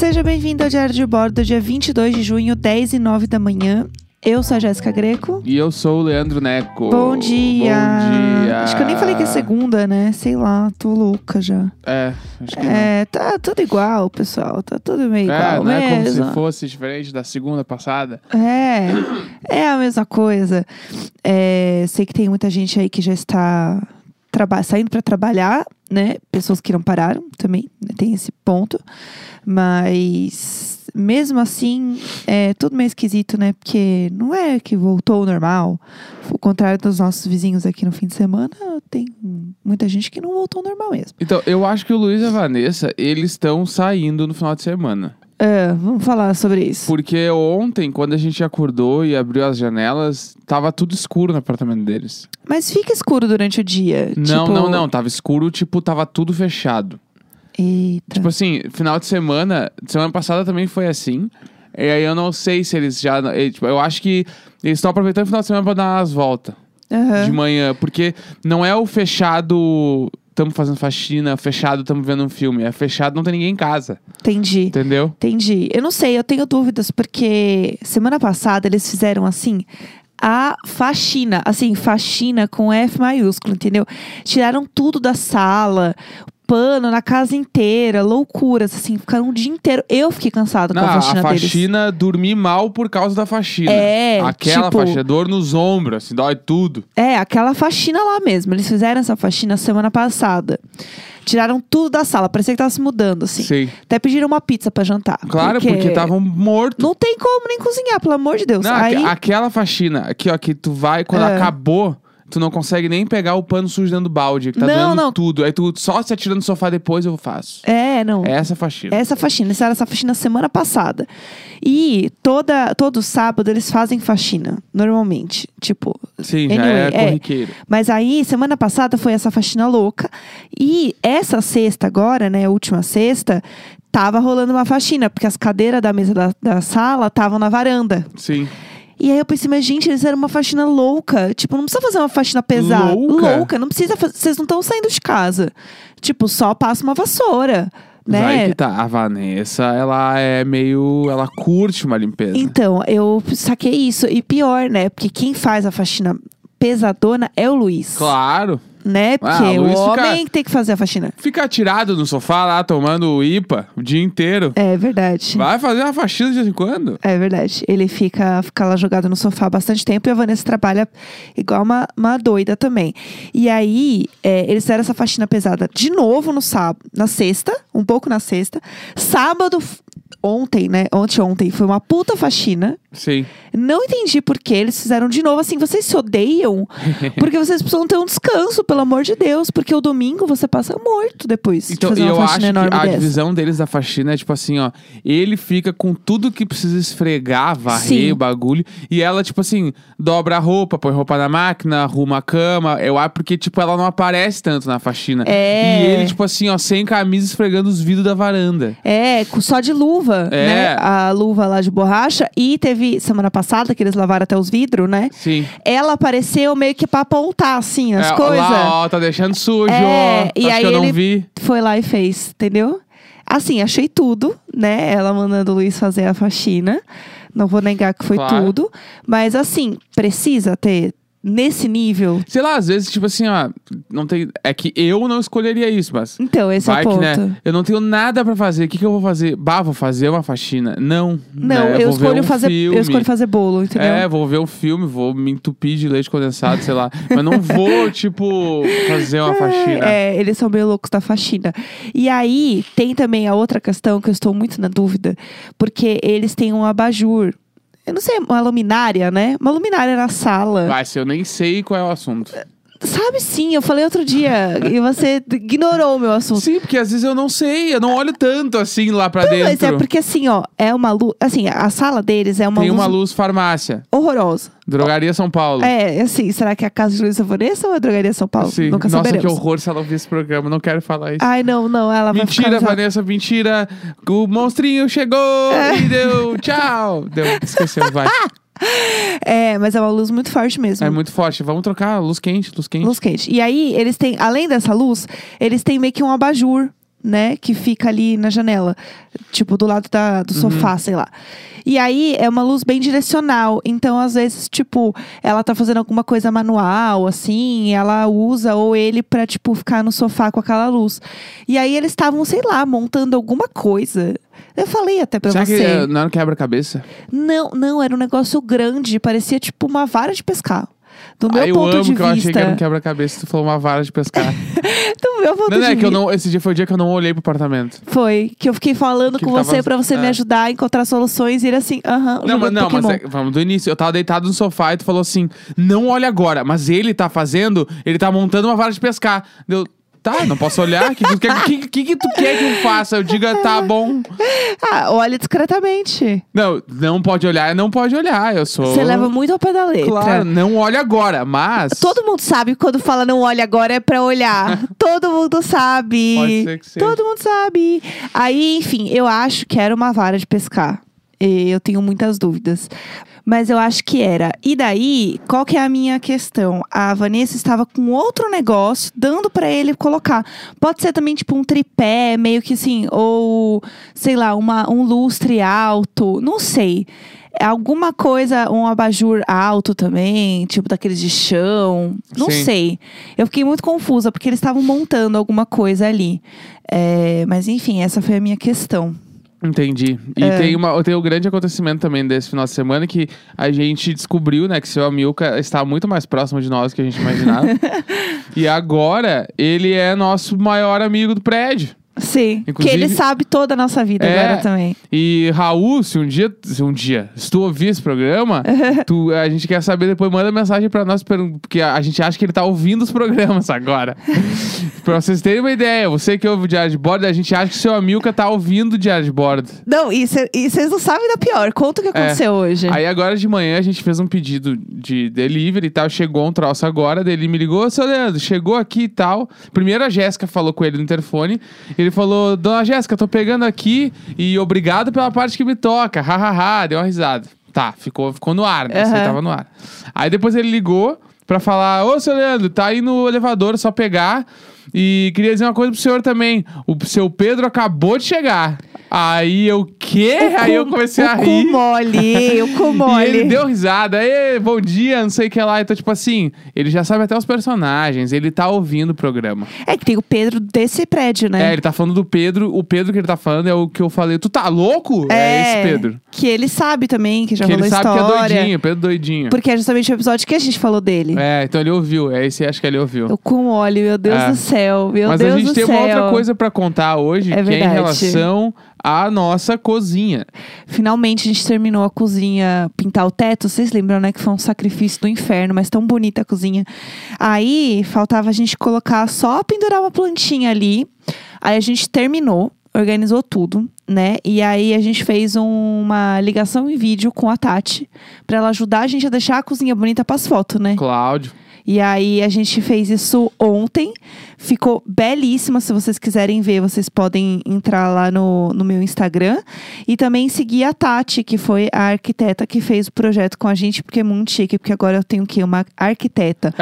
Seja bem-vindo ao Diário de Bordo, dia 22 de junho, 10 e 9 da manhã. Eu sou a Jéssica Greco. E eu sou o Leandro Neco. Bom dia. Bom dia. Acho que eu nem falei que é segunda, né? Sei lá, tô louca já. É, acho que não. É, tá tudo igual, pessoal. Tá tudo meio É, igual não é como mesmo. se fosse diferente da segunda passada. É, é a mesma coisa. É, sei que tem muita gente aí que já está saindo para trabalhar, né? Pessoas que não pararam também, né? tem esse ponto. Mas mesmo assim, é tudo meio esquisito, né? Porque não é que voltou ao normal. Ao contrário dos nossos vizinhos aqui no fim de semana, tem muita gente que não voltou ao normal mesmo. Então, eu acho que o Luiz e a Vanessa, eles estão saindo no final de semana. É, vamos falar sobre isso. Porque ontem, quando a gente acordou e abriu as janelas, tava tudo escuro no apartamento deles. Mas fica escuro durante o dia. Não, tipo... não, não. Tava escuro, tipo, tava tudo fechado. Eita. Tipo assim, final de semana, semana passada também foi assim. E aí eu não sei se eles já. tipo, eu acho que eles estão aproveitando o final de semana pra dar umas voltas Aham. de manhã. Porque não é o fechado, estamos fazendo faxina, fechado, estamos vendo um filme. É fechado, não tem ninguém em casa. Entendi. Entendeu? Entendi. Eu não sei, eu tenho dúvidas, porque semana passada eles fizeram assim. A faxina, assim, faxina com F maiúsculo, entendeu? Tiraram tudo da sala, pano na casa inteira, loucuras, assim, ficaram um dia inteiro. Eu fiquei cansada com a faxina, a deles. faxina, dormi mal por causa da faxina. É, Aquela tipo- faxina, dor nos ombros, assim, dói tudo. É, aquela faxina lá mesmo. Eles fizeram essa faxina semana passada. Tiraram tudo da sala, parecia que tava se mudando, assim. Sim. Até pediram uma pizza pra jantar. Claro, porque estavam mortos. Não tem como nem cozinhar, pelo amor de Deus. Não, Aí, aque- aquela faxina aqui, ó, que tu vai, quando É. acabou, tu não consegue nem pegar o pano sujo dentro do balde, que tá Não, dando não. tudo. Aí tu só se atira no sofá depois eu faço. É, não. É essa faxina. Essa faxina, eles fizeram essa faxina semana passada. E toda, todo sábado eles fazem faxina, normalmente. Tipo. Sim, já anyway, é corriqueiro. Mas aí, semana passada foi essa faxina louca. E essa sexta agora, né, a última sexta, tava rolando uma faxina, porque as cadeiras da mesa da, da sala estavam na varanda. Sim. E aí eu pensei, mas gente, eles eram uma faxina louca. Tipo, não precisa fazer uma faxina pesada. Louca? Não precisa fazer. Vocês não estão saindo de casa. Tipo, só passa uma vassoura. Né? aí que tá. A Vanessa, ela é meio. Ela curte uma limpeza. Então, eu saquei isso. E pior, né? Porque quem faz a faxina pesadona é o Luiz. Claro. Né? Ah, Porque o o Luiz fica- homem que tem que fazer a faxina. Fica tirado no sofá lá, tomando IPA o dia inteiro. É verdade. Vai fazer uma faxina de vez em quando. É verdade. Ele fica, fica lá jogado no sofá há bastante tempo e a Vanessa trabalha igual uma, uma doida também. E aí, é, eles fizeram essa faxina pesada de novo no sábado, na sexta, um pouco na sexta. Sábado, f- ontem, né? Ontem, ontem, foi uma puta faxina. Sim. Não entendi por que eles fizeram de novo assim. Vocês se odeiam? Porque vocês precisam ter um descanso, pelo amor de Deus. Porque o domingo você passa morto depois Então, de eu acho que a dessa. divisão deles da faxina é tipo assim, ó. Ele fica com tudo que precisa esfregar, varrer Sim. o bagulho. E ela, tipo assim, dobra a roupa, põe roupa na máquina, arruma a cama. Eu acho porque, tipo, ela não aparece tanto na faxina. É. E ele, tipo assim, ó, sem camisa, esfregando os vidros da varanda. É, só de luva, É. né? A luva lá de borracha. E teve semana passada que eles lavaram até os vidros, né? Sim. Ela apareceu meio que pra apontar, assim, as É, coisas. Lá, ó, tá deixando sujo, É, ó. e Acho aí que eu não ele- vi. Foi lá e fez, entendeu? Assim, achei tudo, né? Ela mandando o Luiz fazer a faxina. Não vou negar que foi Claro. tudo. Mas assim, precisa ter nesse nível. Sei lá, às vezes, tipo assim, ó, não tem. É que eu não escolheria isso, mas. Então, esse Vai é o que, ponto. né? Eu não tenho nada pra fazer. O que, que eu vou fazer? Bah, vou fazer uma faxina. Não. Não, né? eu ver escolho um fazer. filme. Eu escolho fazer bolo, entendeu? É, vou ver um filme, vou me entupir de leite condensado, sei lá. Mas não vou, tipo, fazer uma faxina. É, eles são meio loucos da faxina. E aí, tem também a outra questão que eu estou muito na dúvida, porque eles têm um abajur. Eu não sei, uma luminária, né? Uma luminária na sala. Vai, se eu nem sei qual é o assunto. Sabe sim, eu falei outro dia e você ignorou o meu assunto. Sim, porque às vezes eu não sei, eu não olho tanto assim lá pra Não, dentro. mas é porque assim, ó, é uma luz. Assim, a sala deles é uma Tem luz uma luz farmácia. horrorosa. Drogaria São Paulo. É, assim, será que é a casa de Luiz Vanessa ou a drogaria São Paulo? Sim. Nunca Nossa, que saberemos. horror se ela ouvir esse programa. Não quero falar isso. Ai, não, não, ela vai Mentira. Vanessa, mentira. O monstrinho chegou e deu tchau. Deu, esqueceu, vai. É, mas é uma luz muito forte mesmo. É muito forte. Vamos trocar luz quente, luz quente. Luz quente. E aí, eles têm, além dessa luz, eles têm meio que um abajur né? Que fica ali na janela. Tipo, do lado da, do sofá, sei lá. E aí é uma luz bem direcional. Então, às vezes, tipo, ela tá fazendo alguma coisa manual, assim, ela usa ou ele pra, tipo, ficar no sofá com aquela luz. E aí eles estavam, sei lá, montando alguma coisa. Eu falei até pra Será você. que é, não era um quebra-cabeça? Não, não, era um negócio grande, parecia tipo uma vara de pescar. Do meu Ah, eu ponto amo de que eu achei que era um vista. quebra-cabeça. Tu falou uma vara de pescar. Do meu ponto não, não, de é que eu vista. não, esse dia foi o dia que eu não olhei pro apartamento. Foi, que eu fiquei falando Que com tava- você pra você me é. ajudar a encontrar soluções e ele assim, aham, Não, mas, não, mas é- vamos do início. Eu tava deitado no sofá e tu falou assim: não olha agora, mas ele tá fazendo, ele tá montando uma vara de pescar. Deu. Tá, não posso olhar. O que, tu quer- que, que, que tu quer que eu faça? Eu diga, tá bom. Ah, olha discretamente. Não, não pode olhar, não pode olhar. Eu sou. Você leva muito ao pé da letra. Claro, não olha agora, mas. Todo mundo sabe que quando fala não olha agora é pra olhar. Todo mundo sabe. Pode ser que seja. Todo mundo sabe. Aí, enfim, eu acho que era uma vara de pescar. E Eu tenho muitas dúvidas. Mas eu acho que era. E daí, qual que é a minha questão? A Vanessa estava com outro negócio, dando pra ele colocar. Pode ser também tipo um tripé, meio que assim, ou sei lá, uma, um lustre alto, não sei. Alguma coisa, um abajur alto também, tipo daqueles de chão. Não Sim. sei. Eu fiquei muito confusa, porque eles estavam montando alguma coisa ali. É, mas enfim, essa foi a minha questão. Entendi. E É. tem, uma, tem um grande acontecimento também desse final de semana que a gente descobriu, né, que seu Amilca está muito mais próximo de nós do que a gente imaginava. e agora ele é nosso maior amigo do prédio. Sim, que Inclusive- ele sabe toda a nossa vida É. agora também. E Raul, se um dia, se um dia, se tu ouvir esse programa, tu, a gente quer saber depois, manda mensagem pra nós, porque a, a gente acha que ele tá ouvindo os programas agora. pra vocês terem uma ideia, você que ouve o Diário de Bordo, a gente acha que seu Amilca tá ouvindo o Diário de Bordo. Não, e vocês não sabem da pior. Conta o que aconteceu hoje. É. Aí agora de manhã a gente fez um pedido de delivery e tal. Chegou um troço agora, daí ele me ligou, seu Leandro, chegou aqui e tal. Primeiro a Jéssica falou com ele no interfone. Ele falou, Dona Jéssica, tô pegando aqui e obrigado pela parte que me toca. Hahaha, deu uma risada. Tá, ficou, ficou no ar, né? Aí Aham. tava no ar. Aí depois ele ligou pra falar, ô seu Leandro, tá aí no elevador, só pegar. E queria dizer uma coisa pro senhor também. O seu Pedro acabou de chegar. Aí eu, quê? Aí eu cu- comecei a o rir. cu mole, o cu E mole. ele deu risada, Ê, bom dia, não sei o que lá. Então, tipo assim, ele já sabe até os personagens, ele tá ouvindo o programa. É que tem o Pedro desse prédio, né? É, ele tá falando do Pedro, o Pedro que ele tá falando é o que eu falei. Tu tá louco? É, esse Pedro. Que ele sabe também, que já Que rolou ele sabe que é doidinho, Pedro doidinho. Porque é justamente o episódio que a gente falou dele. É, então ele ouviu, é esse acho que ele ouviu. O cu mole, meu Deus É. do céu. Meu Mas Deus a gente do tem céu. uma outra coisa pra contar hoje, É que é em relação à nossa cozinha. Finalmente a gente terminou a cozinha, pintar o teto. Vocês lembram, né? Que foi um sacrifício do inferno, mas tão bonita a cozinha. Aí faltava a gente colocar só pendurar uma plantinha ali. Aí a gente terminou, organizou tudo, né? E aí a gente fez um- uma ligação em vídeo com a Tati pra ela ajudar a gente a deixar a cozinha bonita pras fotos, né? Cláudio. E aí a gente fez isso ontem. Ficou belíssima. Se vocês quiserem ver, vocês podem entrar lá no, no meu Instagram. E também seguir a Tati, que foi a arquiteta que fez o projeto com a gente, porque é muito chique, porque agora eu tenho o quê? Uma arquiteta.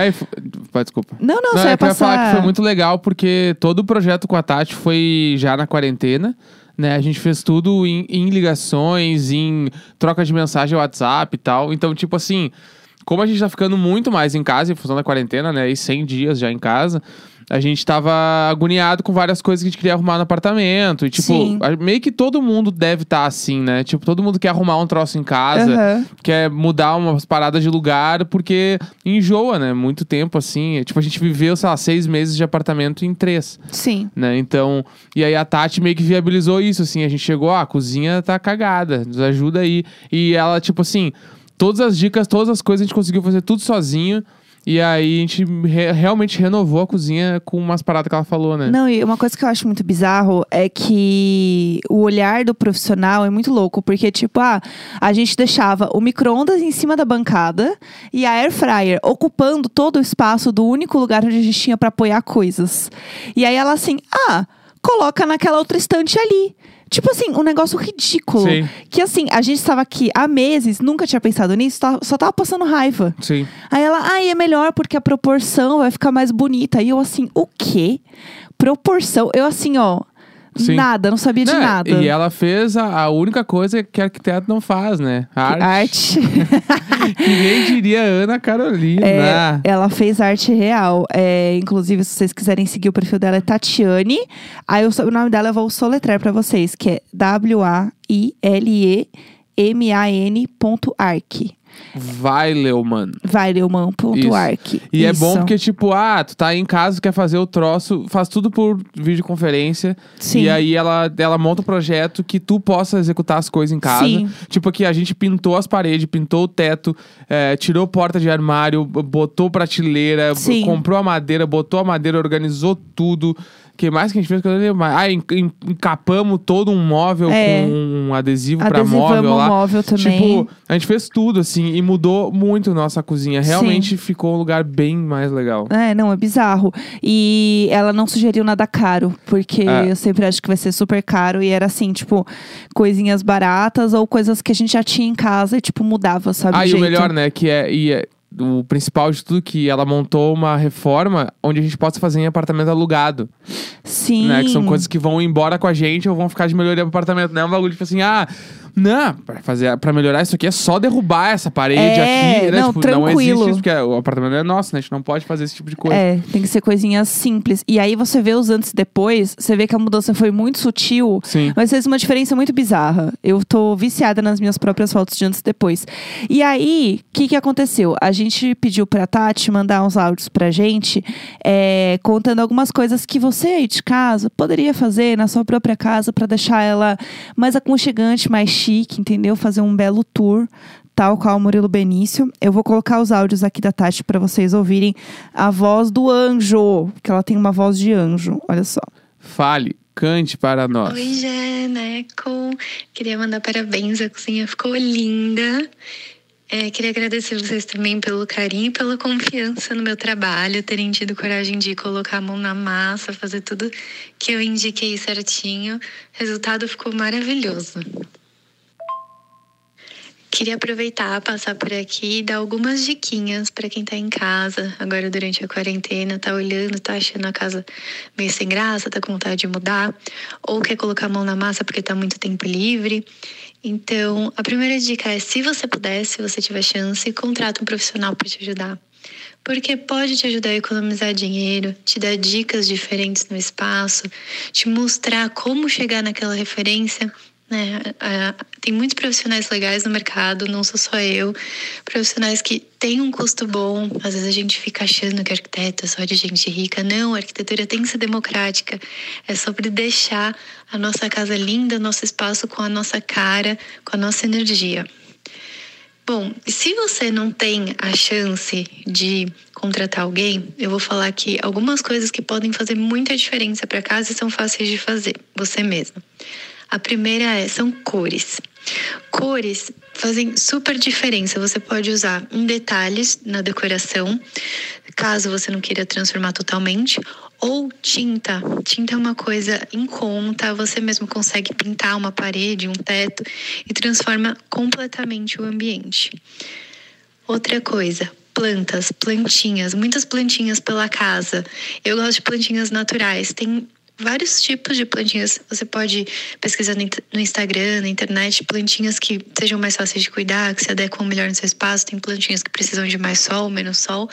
Pá, desculpa. Não, não, Não, só é ia ia falar passar. que foi muito legal, porque todo o projeto com a Tati foi já na quarentena. Né, a gente fez tudo em, em ligações, em troca de mensagem WhatsApp e tal. Então, tipo assim, como a gente tá ficando muito mais em casa em função da quarentena, né? E 100 dias já em casa, a gente tava agoniado com várias coisas que a gente queria arrumar no apartamento. E, tipo, Sim. meio que todo mundo deve estar assim, né? Tipo, todo mundo quer arrumar um troço em casa Aham. quer mudar umas paradas de lugar porque enjoa, né? Muito tempo assim. Tipo, a gente viveu, sei lá, seis meses de apartamento em três, Sim. né? Então, e aí a Tati meio que viabilizou isso, assim. A gente chegou, ah, a cozinha tá cagada, nos ajuda aí. E ela, tipo assim, todas as dicas, todas as coisas a gente conseguiu fazer tudo sozinho. E aí a gente re- realmente renovou a cozinha com umas paradas que ela falou, né? Não, e uma coisa que eu acho muito bizarro é que o olhar do profissional é muito louco, porque, tipo, ah, a gente deixava o micro-ondas em cima da bancada e a air fryer ocupando todo o espaço do único lugar onde a gente tinha pra apoiar coisas. E aí ela assim, ah, coloca naquela outra estante ali. Tipo assim, um negócio ridículo. Sim. Que assim, a gente estava aqui há meses, nunca tinha pensado nisso, tá- só tava passando raiva. Sim. Aí ela, ai, é melhor porque a proporção vai ficar mais bonita. E eu assim, o quê? Proporção? Eu assim, ó, Sim. Nada, não sabia de Né, nada. E ela fez a, a única coisa que arquiteto não faz, né? Arte. Arte. Que nem diria Ana Carolina. É, ela fez arte real. É, inclusive, se vocês quiserem seguir o perfil dela, é Tatiane. Aí o sobrenome dela eu vou soletrar pra vocês, que é W-A-I-L-E-M-A-N.arc. Vai, Leumann. Vaileuman.arc. E é bom Isso. porque, tipo, ah, tu tá em casa, quer fazer o troço, faz tudo por videoconferência. Sim. E aí ela, ela monta um projeto que tu possa executar as coisas em casa. Sim. Tipo aqui, a gente pintou as paredes, pintou o teto, eh, tirou porta de armário, botou prateleira, Sim. comprou a madeira, botou a madeira, organizou tudo. O que mais que a gente fez? Que eu não lembro mais. Ah, en- en- encapamos todo um móvel É. com um adesivo Adesivamos móvel lá. o móvel também. Tipo, a gente fez tudo, assim, e mudou muito nossa cozinha. Realmente ficou um lugar bem mais legal. É, não, é bizarro. E ela não sugeriu nada caro, porque É. eu sempre acho que vai ser super caro. E era assim, tipo, coisinhas baratas ou coisas que a gente já tinha em casa e, tipo, mudava, sabe? Ah, e o melhor, né, que é, e é o principal de tudo, que ela montou uma reforma onde a gente possa fazer em apartamento alugado. Sim. Né? Que são coisas que vão embora com a gente ou vão ficar de melhoria pro apartamento. Não é um bagulho tipo assim, ah, não, pra, fazer, pra melhorar isso aqui é só derrubar essa parede É, aqui. Né? não, tipo, não tranquilo. existe isso, porque o apartamento é nosso, né? A gente não pode fazer esse tipo de coisa. É, tem que ser coisinhas simples. E aí você vê os antes e depois, você vê que a mudança foi muito sutil, Sim. mas fez uma diferença muito bizarra. Eu tô viciada nas minhas próprias fotos de antes e depois. E aí, o que que aconteceu? A gente pediu pra Tati mandar uns áudios pra gente, é, contando algumas coisas que você aí de casa poderia fazer na sua própria casa pra deixar ela mais aconchegante, mais chique, entendeu? Fazer um belo tour. Tal qual o Murilo Benício. Eu vou colocar os áudios aqui da Tati pra vocês ouvirem a voz do anjo, que ela tem uma voz de anjo. Olha só. Fale, cante para nós. Oi, Geneco. Queria mandar parabéns, a cozinha ficou linda. É, queria agradecer vocês também pelo carinho e pela confiança no meu trabalho, terem tido coragem de colocar a mão na massa, fazer tudo que eu indiquei certinho. O resultado ficou maravilhoso. Queria aproveitar, passar por aqui e dar algumas diquinhas para quem tá em casa, agora durante a quarentena, tá olhando, tá achando a casa meio sem graça, tá com vontade de mudar, ou quer colocar a mão na massa porque tá muito tempo livre. Então, a primeira dica é: se você puder, se você tiver chance, contrata um profissional para te ajudar. Porque pode te ajudar a economizar dinheiro, te dar dicas diferentes no espaço, te mostrar como chegar naquela referência. Né? Ah, Tem muitos profissionais legais no mercado, não sou só eu. Profissionais que têm um custo bom. Às vezes a gente fica achando que arquiteto é só de gente rica. Não, a arquitetura tem que ser democrática. É sobre deixar a nossa casa linda, nosso espaço com a nossa cara, com a nossa energia. Bom, se você não tem a chance de contratar alguém, eu vou falar aqui algumas coisas que podem fazer muita diferença para casa e são fáceis de fazer, você mesma. A primeira é, são cores. Cores fazem super diferença. Você pode usar em detalhes na decoração, caso você não queira transformar totalmente, ou tinta. Tinta é uma coisa em conta, você mesmo consegue pintar uma parede, um teto e transforma completamente o ambiente. Outra coisa, plantas, plantinhas, muitas plantinhas pela casa. Eu gosto de plantinhas naturais. Tem vários tipos de plantinhas. Você pode pesquisar no Instagram, na internet, plantinhas que sejam mais fáceis de cuidar, que se adequam melhor no seu espaço. Tem plantinhas que precisam de mais sol, menos sol.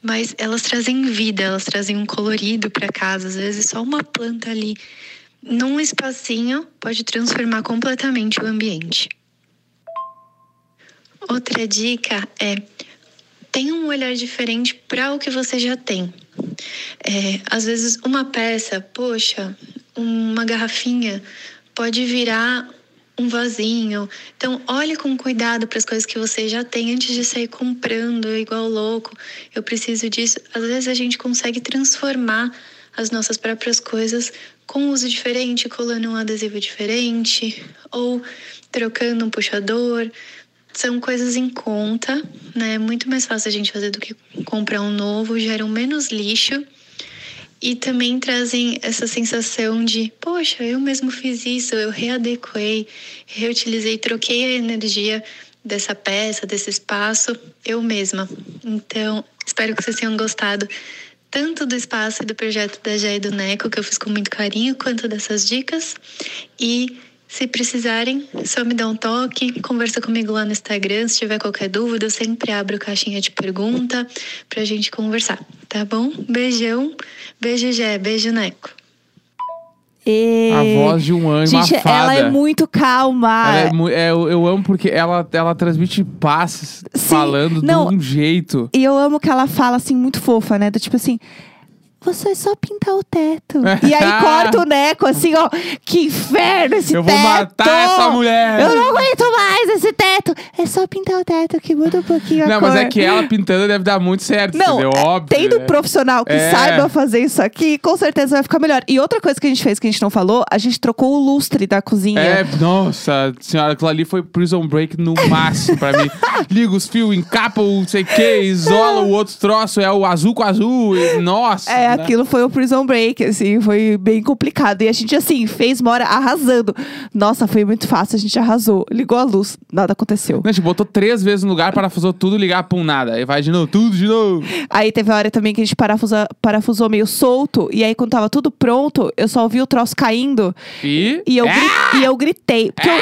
Mas elas trazem vida, elas trazem um colorido para casa. Às vezes só uma planta ali num espacinho pode transformar completamente o ambiente. Outra dica é tenha um olhar diferente para o que você já tem. É, às vezes, uma peça, poxa, uma garrafinha pode virar um vasinho. Então, olhe com cuidado para as coisas que você já tem antes de sair comprando igual louco. Eu preciso disso. Às vezes, a gente consegue transformar as nossas próprias coisas com uso diferente, colando um adesivo diferente ou trocando um puxador são coisas em conta, né? É muito mais fácil a gente fazer do que comprar um novo, geram menos lixo e também trazem essa sensação de, poxa, eu mesmo fiz isso, eu readequei, reutilizei, troquei a energia dessa peça, desse espaço, eu mesma. Então, espero que vocês tenham gostado tanto do espaço e do projeto da e do Neco, que eu fiz com muito carinho, quanto dessas dicas. E se precisarem, só me dá um toque, conversa comigo lá no Instagram. Se tiver qualquer dúvida, eu sempre abro caixinha de pergunta pra gente conversar, tá bom? Beijão, beijo Jé, beijo Neco. E... A voz de um anjo, Gente, uma fada. ela é muito calma. Ela é mu- é, eu, eu amo porque ela, ela transmite passes Sim, falando não. de um jeito. E eu amo que ela fala assim, muito fofa, né? Do tipo assim. Você é só pintar o teto. e aí corta o Neco, assim, ó. Que inferno esse eu teto! vou matar essa mulher. Eu não aguento mais esse teto. É só pintar o teto que muda um pouquinho a Não, cor. mas é que ela pintando deve dar muito certo, Não, entendeu? é, Óbvio. tendo um né? profissional que É. saiba fazer isso aqui, com certeza vai ficar melhor. E outra coisa que a gente fez que a gente não falou, a gente trocou o lustre da cozinha. É, nossa senhora, aquilo ali foi Prison Break no máximo pra mim. Liga os fios, encapa o não sei o que, isola o outro troço, é o azul com azul. e- nossa. É, né? aquilo foi o Prison Break, assim, foi bem complicado. E a gente, assim, fez uma hora arrasando. Nossa, foi muito fácil, a gente arrasou. Ligou a luz, nada aconteceu. A gente botou três vezes no lugar, parafusou tudo, ligar pum nada. Aí vai de novo, tudo de novo. Aí teve a hora também que a gente parafusa, parafusou meio solto. E aí, quando tava tudo pronto, eu só ouvi o troço caindo. E. E eu, É! gri- e eu gritei. Porque eu,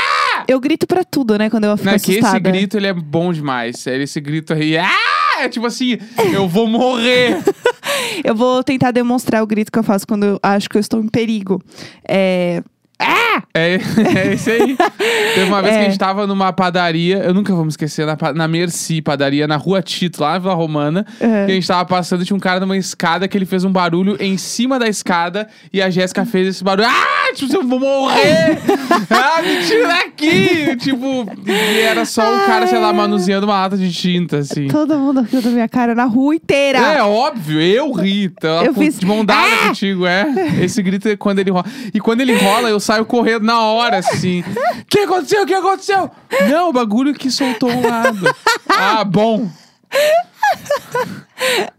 eu grito pra tudo, né? Quando eu fico Não, é que esse grito, ele é bom demais. Ele- Esse grito aí, ah! É tipo assim, eu vou morrer. Eu vou tentar demonstrar o grito que eu faço quando eu acho que eu estou em perigo. É. É, é esse aí. Teve uma vez É. que a gente tava numa padaria, eu nunca vou me esquecer, na, na Merci padaria, na rua Tito, lá na Vila Romana. Uhum. Que a gente tava passando e tinha um cara numa escada que ele fez um barulho em cima da escada e a Jéssica fez esse barulho. Ah, tipo, eu vou morrer! ah, me tira daqui! Tipo, e era só o cara, sei lá, manuseando uma lata de tinta, assim. Todo mundo riu da minha cara na rua inteira. É óbvio, eu ri. Então, Eu com- fiz- de mão dada Ah! contigo, é. Esse grito é quando ele rola. E quando ele rola, eu saio correndo na hora, assim. O que aconteceu? O que aconteceu? Não, o bagulho que soltou um lado. ah, bom.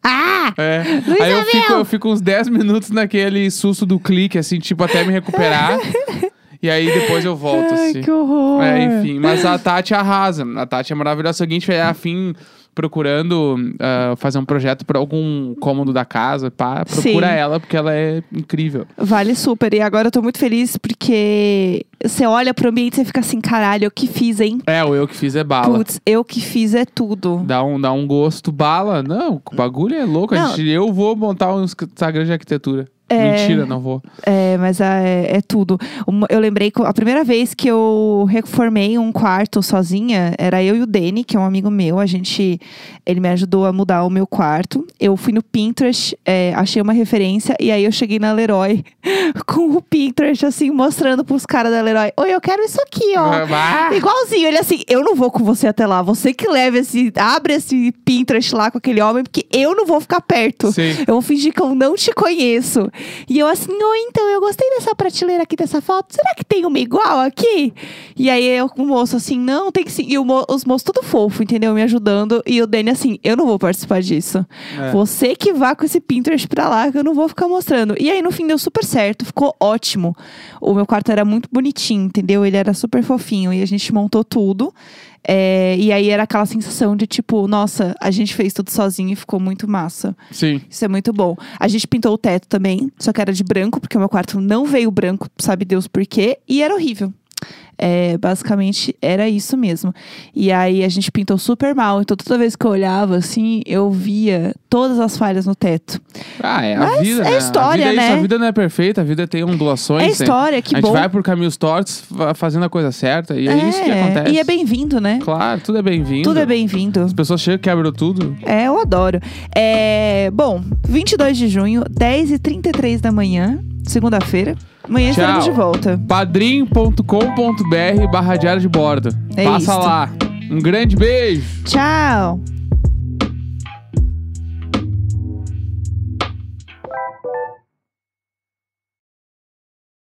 Ah! É. Luiz Aí eu Abel! fico, eu fico uns 10 minutos naquele susto do clique, assim, tipo, até me recuperar. e aí depois eu volto, Ai, assim. que horror. É, enfim, mas a Tati arrasa. A Tati é maravilhosa. O seguinte, é a fim procurando ah, fazer um projeto para algum cômodo da casa, pá, procura Sim. ela porque ela é incrível. Vale super. E agora eu tô muito feliz porque você olha pro ambiente e fica assim, caralho, eu que fiz, hein? É, o eu que fiz é bala. Putz, eu que fiz é tudo. Dá um, dá um gosto bala. Não, o bagulho é louco. Não. gente- eu vou montar um Instagram de arquitetura. É. Mentira, não vou. É, mas é, é tudo. Eu lembrei que a primeira vez que eu reformei um quarto sozinha, era eu e o Dani, que é um amigo meu. A gente. Ele me ajudou a mudar o meu quarto. Eu fui no Pinterest, é, achei uma referência, e aí eu cheguei na Leroy com o Pinterest, assim, mostrando pros caras da Leroy: Oi, eu quero isso aqui, ó. Ah, Igualzinho, ele assim, eu não vou com você até lá. Você que leve esse, abre esse Pinterest lá com aquele homem, porque eu não vou ficar perto. Sim. Eu vou fingir que eu não te conheço. E eu assim, oi, então, eu gostei dessa prateleira aqui, dessa foto. Será que tem uma igual aqui? E aí eu o moço assim, não, tem que sim. E mo- os moços tudo fofo, entendeu? Me ajudando. E o Dani assim, eu não vou participar disso. É. Você que vá com esse Pinterest pra lá, que eu não vou ficar mostrando. E aí, no fim, deu super certo, ficou ótimo. O meu quarto era muito bonitinho, entendeu? Ele era super fofinho. E a gente montou tudo. É, e aí era aquela sensação de tipo, nossa, a gente fez tudo sozinho e ficou muito massa. Sim. Isso é muito bom. A gente pintou o teto também, só que era de branco, porque o meu quarto não veio branco, sabe Deus por quê, e era horrível. É, basicamente era isso mesmo. E aí a gente pintou super mal. Então toda vez que eu olhava assim, eu via todas as falhas no teto. Ah, é a Mas vida, é né? história, a vida é isso, né? A vida não é perfeita, a vida tem ondulações. É tem- história, que a gente bom. vai por caminhos tortos, fa- fazendo a coisa certa. E é, isso que acontece. E é bem-vindo, né? Claro, tudo é bem-vindo. Tudo é bem-vindo. As pessoas chegam quebram tudo. É, eu adoro. É, bom, 22 de junho, 10h33 da manhã, segunda-feira. Amanhã Tchau. estaremos de volta. padrim.com.br barra diário de bordo. É Passa isso. lá. Um grande beijo. Tchau!